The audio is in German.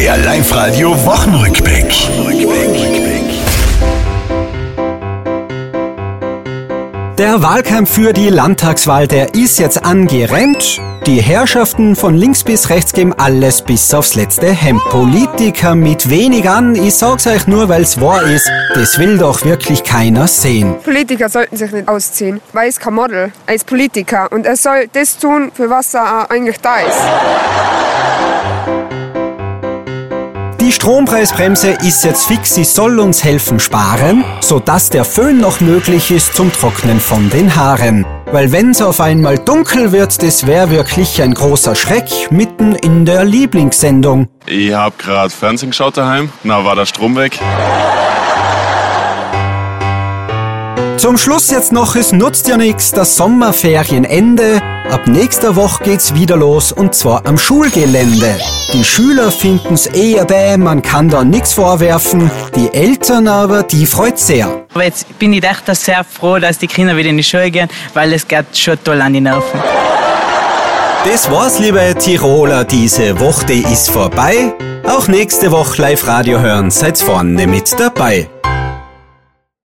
Der Live-Radio Wochenrückblick. Der Wahlkampf für die Landtagswahl, der ist jetzt angerennt. Die Herrschaften von links bis rechts geben alles bis aufs letzte Hemd. Politiker mit wenig an, ich sag's euch nur, weil's wahr ist, das will doch wirklich keiner sehen. Politiker sollten sich nicht ausziehen, weil er ist kein Model, er ist Politiker und er soll das tun, für was er eigentlich da ist. Die Strompreisbremse ist jetzt fix, sie soll uns helfen sparen, sodass der Föhn noch möglich ist zum Trocknen von den Haaren. Weil wenn's auf einmal dunkel wird, das wäre wirklich ein großer Schreck mitten in der Lieblingssendung. Ich hab grad Fernsehen geschaut daheim, na war der Strom weg. Zum Schluss jetzt noch, es nutzt ja nichts, das Sommerferienende. Ab nächster Woche geht's wieder los und zwar am Schulgelände. Die Schüler finden's eher bäh, man kann da nichts vorwerfen. Die Eltern aber, die freut sehr. Aber jetzt bin ich echt sehr froh, dass die Kinder wieder in die Schule gehen, weil es geht schon toll an die Nerven. Das war's, liebe Tiroler, diese Woche ist vorbei. Auch nächste Woche Live-Radio hören, seid vorne mit dabei.